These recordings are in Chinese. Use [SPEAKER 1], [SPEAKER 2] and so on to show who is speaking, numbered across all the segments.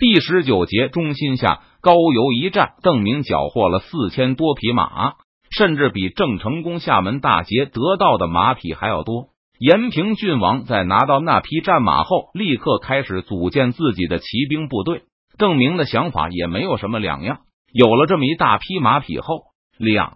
[SPEAKER 1] 第十九节中心下，高邮一战，邓明缴获了四千多匹马，甚至比郑成功厦门大捷得到的马匹还要多。延平郡王在拿到那匹战马后，立刻开始组建自己的骑兵部队。邓明的想法也没有什么两样。有了这么一大批马匹后，两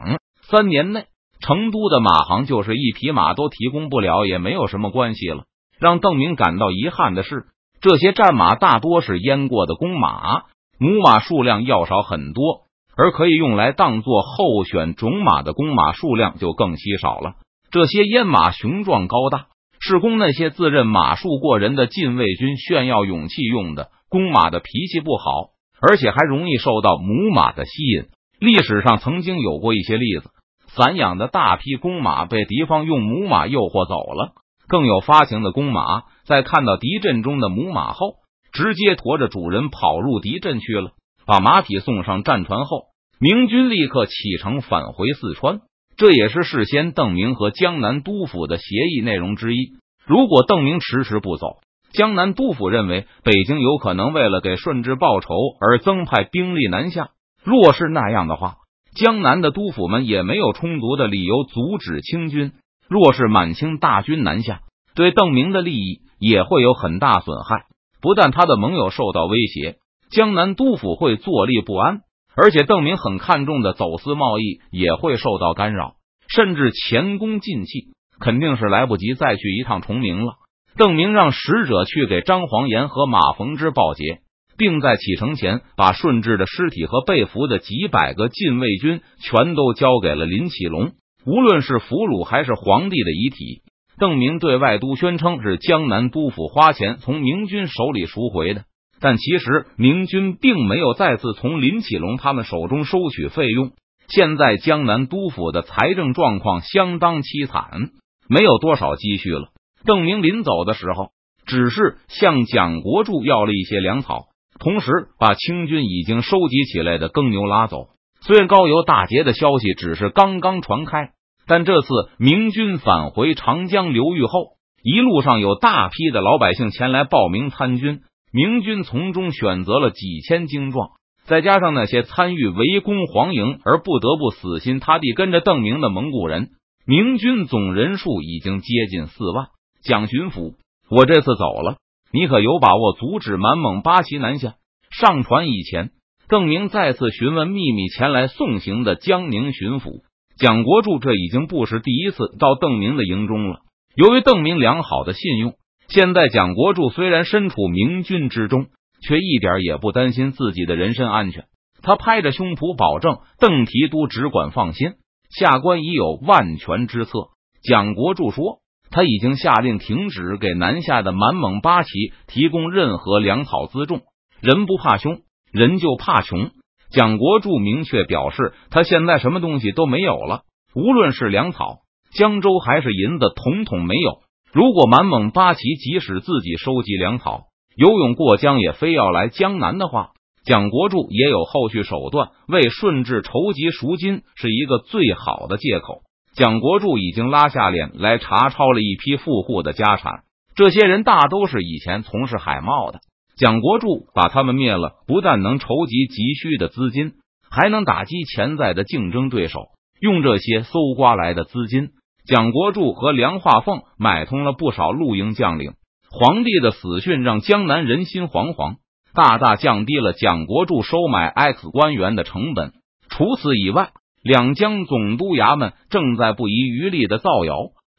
[SPEAKER 1] 三年内，成都的马行就是一匹马都提供不了，也没有什么关系了。让邓明感到遗憾的是，这些战马大多是阉过的公马，母马数量要少很多，而可以用来当做候选种马的公马数量就更稀少了。这些阉马雄壮高大，是供那些自认马术过人的禁卫军炫耀勇气用的。公马的脾气不好，而且还容易受到母马的吸引。历史上曾经有过一些例子，散养的大批公马被敌方用母马诱惑走了。更有发情的公马，在看到敌阵中的母马后，直接驮着主人跑入敌阵去了。把马匹送上战船后，明军立刻启程返回四川。这也是事先邓明和江南督府的协议内容之一。如果邓明迟迟不走，江南督府认为北京有可能为了给顺治报仇而增派兵力南下。若是那样的话，江南的督府们也没有充足的理由阻止清军。若是满清大军南下，对邓明的利益也会有很大损害。不但他的盟友受到威胁，江南督府会坐立不安。而且邓明很看重的走私贸易也会受到干扰，甚至前功尽弃，肯定是来不及再去一趟崇明了。邓明让使者去给张煌言和马逢之报捷，并在启程前把顺治的尸体和被俘的几百个禁卫军全都交给了林启龙。无论是俘虏还是皇帝的遗体，邓明对外都宣称是江南督府花钱从明军手里赎回的。但其实明军并没有再次从林启龙他们手中收取费用。现在江南督府的财政状况相当凄惨，没有多少积蓄了。邓明临走的时候，只是向蒋国柱要了一些粮草，同时把清军已经收集起来的耕牛拉走。虽然高邮大捷的消息只是刚刚传开，但这次明军返回长江流域后，一路上有大批的老百姓前来报名参军。明军从中选择了几千精壮，再加上那些参与围攻黄营而不得不死心塌地跟着邓明的蒙古人，明军总人数已经接近四万。蒋巡抚，我这次走了，你可有把握阻止满蒙八旗南下？上船以前，邓明再次询问秘密前来送行的江宁巡抚蒋国柱，这已经不是第一次到邓明的营中了。由于邓明良好的信用。现在蒋国柱虽然身处明军之中，却一点也不担心自己的人身安全。他拍着胸脯保证：“邓提督只管放心，下官已有万全之策。”蒋国柱说：“他已经下令停止给南下的满蒙八旗提供任何粮草辎重。人不怕凶，人就怕穷。”蒋国柱明确表示，他现在什么东西都没有了，无论是粮草、江州还是银子，统统没有。如果满蒙八旗即使自己收集粮草，游泳过江也非要来江南的话，蒋国柱也有后续手段为顺治筹集赎金，是一个最好的借口。蒋国柱已经拉下脸来查抄了一批富户的家产，这些人大都是以前从事海贸的。蒋国柱把他们灭了，不但能筹集急需的资金，还能打击潜在的竞争对手。用这些搜刮来的资金。蒋国柱和梁化凤买通了不少露营将领。皇帝的死讯让江南人心惶惶，大大降低了蒋国柱收买 X 官员的成本。除此以外，两江总督衙门正在不遗余力的造谣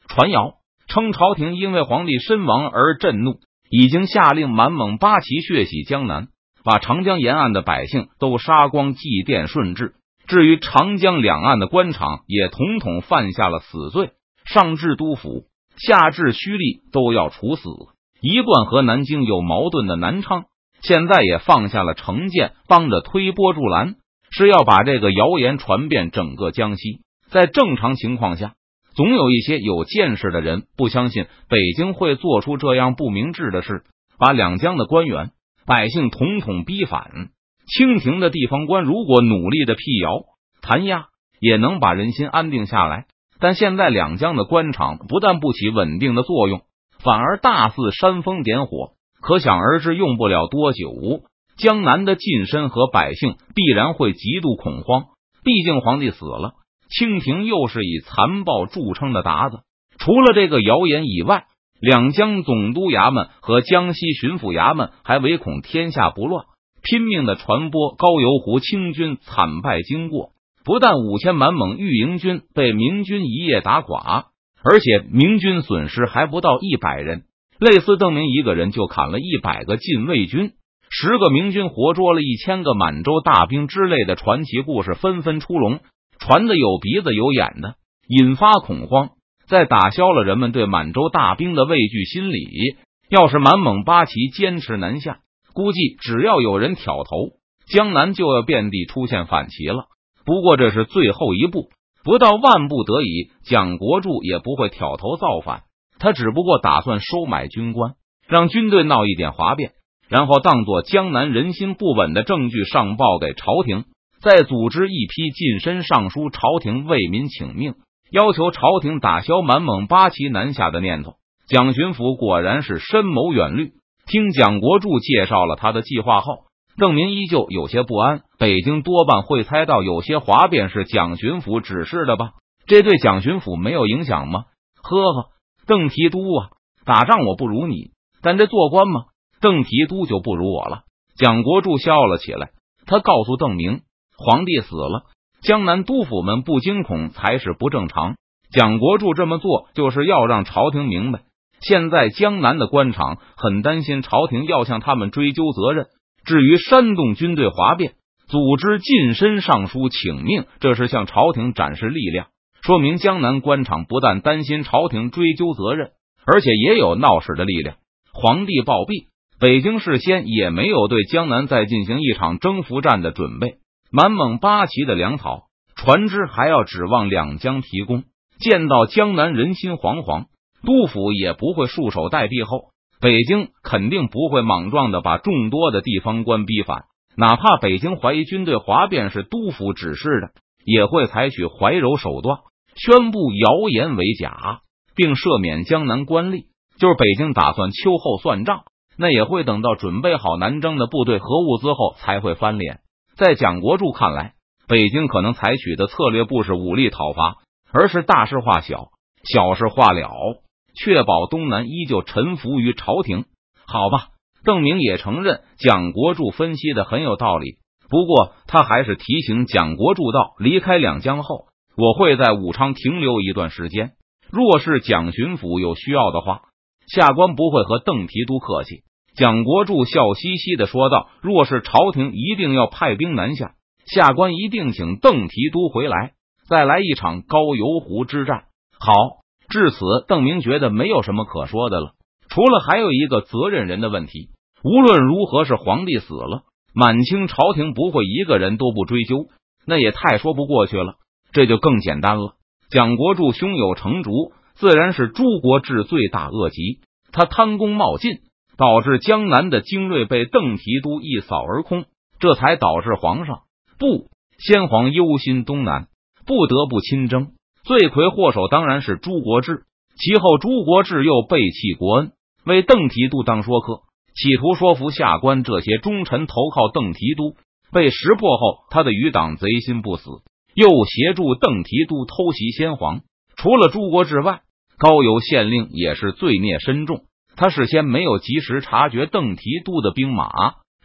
[SPEAKER 1] 传谣，称朝廷因为皇帝身亡而震怒，已经下令满蒙八旗血洗江南，把长江沿岸的百姓都杀光，祭奠顺治。至于长江两岸的官场，也统统犯下了死罪。上至督府，下至胥吏，都要处死。一贯和南京有矛盾的南昌，现在也放下了成见，帮着推波助澜，是要把这个谣言传遍整个江西。在正常情况下，总有一些有见识的人不相信北京会做出这样不明智的事，把两江的官员、百姓统统逼反。清廷的地方官如果努力的辟谣弹压，也能把人心安定下来。但现在两江的官场不但不起稳定的作用，反而大肆煽风点火，可想而知，用不了多久，江南的近身和百姓必然会极度恐慌。毕竟皇帝死了，清廷又是以残暴著称的鞑子。除了这个谣言以外，两江总督衙门和江西巡抚衙门还唯恐天下不乱，拼命的传播高邮湖清军惨败经过。不但五千满蒙御营军被明军一夜打垮，而且明军损失还不到一百人。类似邓明一个人就砍了一百个禁卫军，十个明军活捉了一千个满洲大兵之类的传奇故事纷纷出笼，传的有鼻子有眼的，引发恐慌。在打消了人们对满洲大兵的畏惧心理。要是满蒙八旗坚持南下，估计只要有人挑头，江南就要遍地出现反旗了。不过这是最后一步，不到万不得已，蒋国柱也不会挑头造反。他只不过打算收买军官，让军队闹一点哗变，然后当做江南人心不稳的证据上报给朝廷，再组织一批近身上书朝廷为民请命。要求朝廷打消满蒙八旗南下的念头。蒋巡抚果然是深谋远虑。听蒋国柱介绍了他的计划后，邓明依旧有些不安。北京多半会猜到有些哗变是蒋巡抚指示的吧？这对蒋巡抚没有影响吗？呵呵，邓提督啊，打仗我不如你，但这做官嘛，邓提督就不如我了。蒋国柱笑了起来，他告诉邓明，皇帝死了。江南督府们不惊恐才是不正常。蒋国柱这么做就是要让朝廷明白，现在江南的官场很担心朝廷要向他们追究责任。至于煽动军队哗变、组织近身上书请命，这是向朝廷展示力量，说明江南官场不但担心朝廷追究责任，而且也有闹事的力量。皇帝暴毙，北京事先也没有对江南再进行一场征服战的准备。满蒙八旗的粮草、船只还要指望两江提供。见到江南人心惶惶，督府也不会束手待毙。后北京肯定不会莽撞的把众多的地方官逼反，哪怕北京怀疑军队哗变是督府指示的，也会采取怀柔手段，宣布谣言为假，并赦免江南官吏。就是北京打算秋后算账，那也会等到准备好南征的部队和物资后才会翻脸。在蒋国柱看来，北京可能采取的策略不是武力讨伐，而是大事化小，小事化了，确保东南依旧臣服于朝廷。好吧，邓明也承认蒋国柱分析的很有道理。不过他还是提醒蒋国柱道：离开两江后，我会在武昌停留一段时间。若是蒋巡抚有需要的话，下官不会和邓提督客气。蒋国柱笑嘻嘻的说道：“若是朝廷一定要派兵南下，下官一定请邓提督回来，再来一场高邮湖之战。”好，至此，邓明觉得没有什么可说的了，除了还有一个责任人的问题。无论如何，是皇帝死了，满清朝廷不会一个人都不追究，那也太说不过去了。这就更简单了。蒋国柱胸有成竹，自然是朱国治罪大恶极，他贪功冒进。导致江南的精锐被邓提督一扫而空，这才导致皇上不先皇忧心东南，不得不亲征。罪魁祸首当然是朱国治，其后朱国治又背弃国恩，为邓提督当说客，企图说服下官这些忠臣投靠邓提督。被识破后，他的余党贼心不死，又协助邓提督偷袭先皇。除了朱国治外，高邮县令也是罪孽深重。他事先没有及时察觉邓提督的兵马，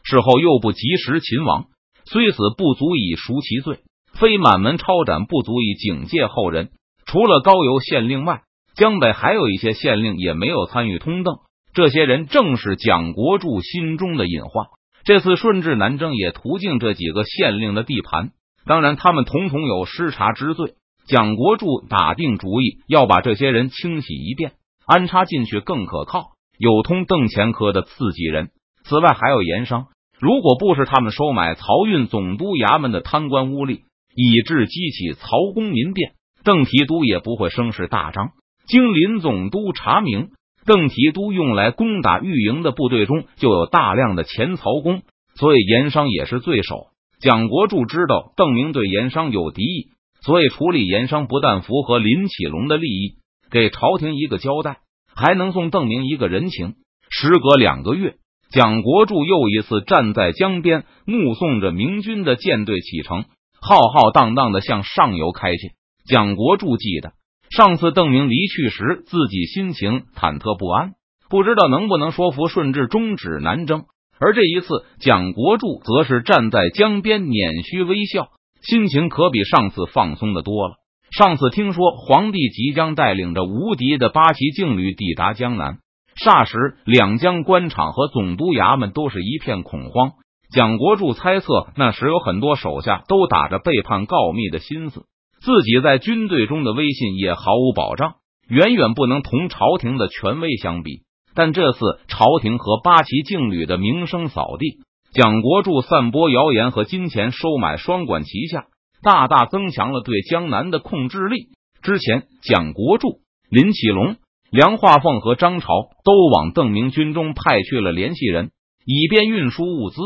[SPEAKER 1] 事后又不及时擒王，虽死不足以赎其罪，非满门抄斩不足以警戒后人。除了高邮县令外，江北还有一些县令也没有参与通邓，这些人正是蒋国柱心中的隐患。这次顺治南征也途径这几个县令的地盘，当然他们统统有失察之罪。蒋国柱打定主意要把这些人清洗一遍，安插进去更可靠。有通邓前科的刺激人，此外还有盐商。如果不是他们收买漕运总督衙门的贪官污吏，以致激起曹公民变，邓提督也不会声势大张。经林总督查明，邓提督用来攻打御营的部队中就有大量的前曹公，所以盐商也是罪首。蒋国柱知道邓明对盐商有敌意，所以处理盐商不但符合林启龙的利益，给朝廷一个交代。还能送邓明一个人情。时隔两个月，蒋国柱又一次站在江边，目送着明军的舰队启程，浩浩荡荡的向上游开去。蒋国柱记得上次邓明离去时，自己心情忐忑不安，不知道能不能说服顺治终止南征。而这一次，蒋国柱则是站在江边，捻须微笑，心情可比上次放松的多了。上次听说皇帝即将带领着无敌的八旗劲旅抵达江南。霎时，两江官场和总督衙门都是一片恐慌。蒋国柱猜测，那时有很多手下都打着背叛告密的心思，自己在军队中的威信也毫无保障，远远不能同朝廷的权威相比。但这次朝廷和八旗劲旅的名声扫地，蒋国柱散播谣言和金钱收买双管齐下，大大增强了对江南的控制力。之前，蒋国柱、林启龙。梁化凤和张朝都往邓明军中派去了联系人，以便运输物资、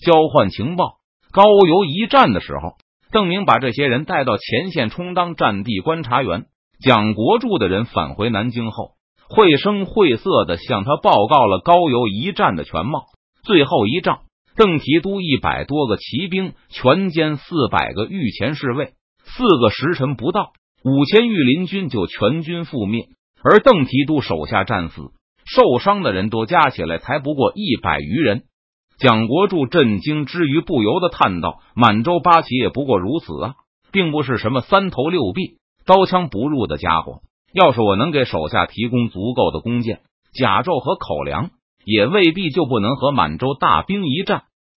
[SPEAKER 1] 交换情报。高邮一战的时候，邓明把这些人带到前线充当战地观察员。蒋国柱的人返回南京后，绘声绘色的向他报告了高邮一战的全貌。最后一仗，邓提督一百多个骑兵全歼四百个御前侍卫，四个时辰不到，五千御林军就全军覆灭。而邓提督手下战死、受伤的人都加起来才不过一百余人。蒋国柱震惊之余，不由得叹道：“满洲八旗也不过如此啊，并不是什么三头六臂、刀枪不入的家伙。要是我能给手下提供足够的弓箭、甲胄和口粮，也未必就不能和满洲大兵一战。”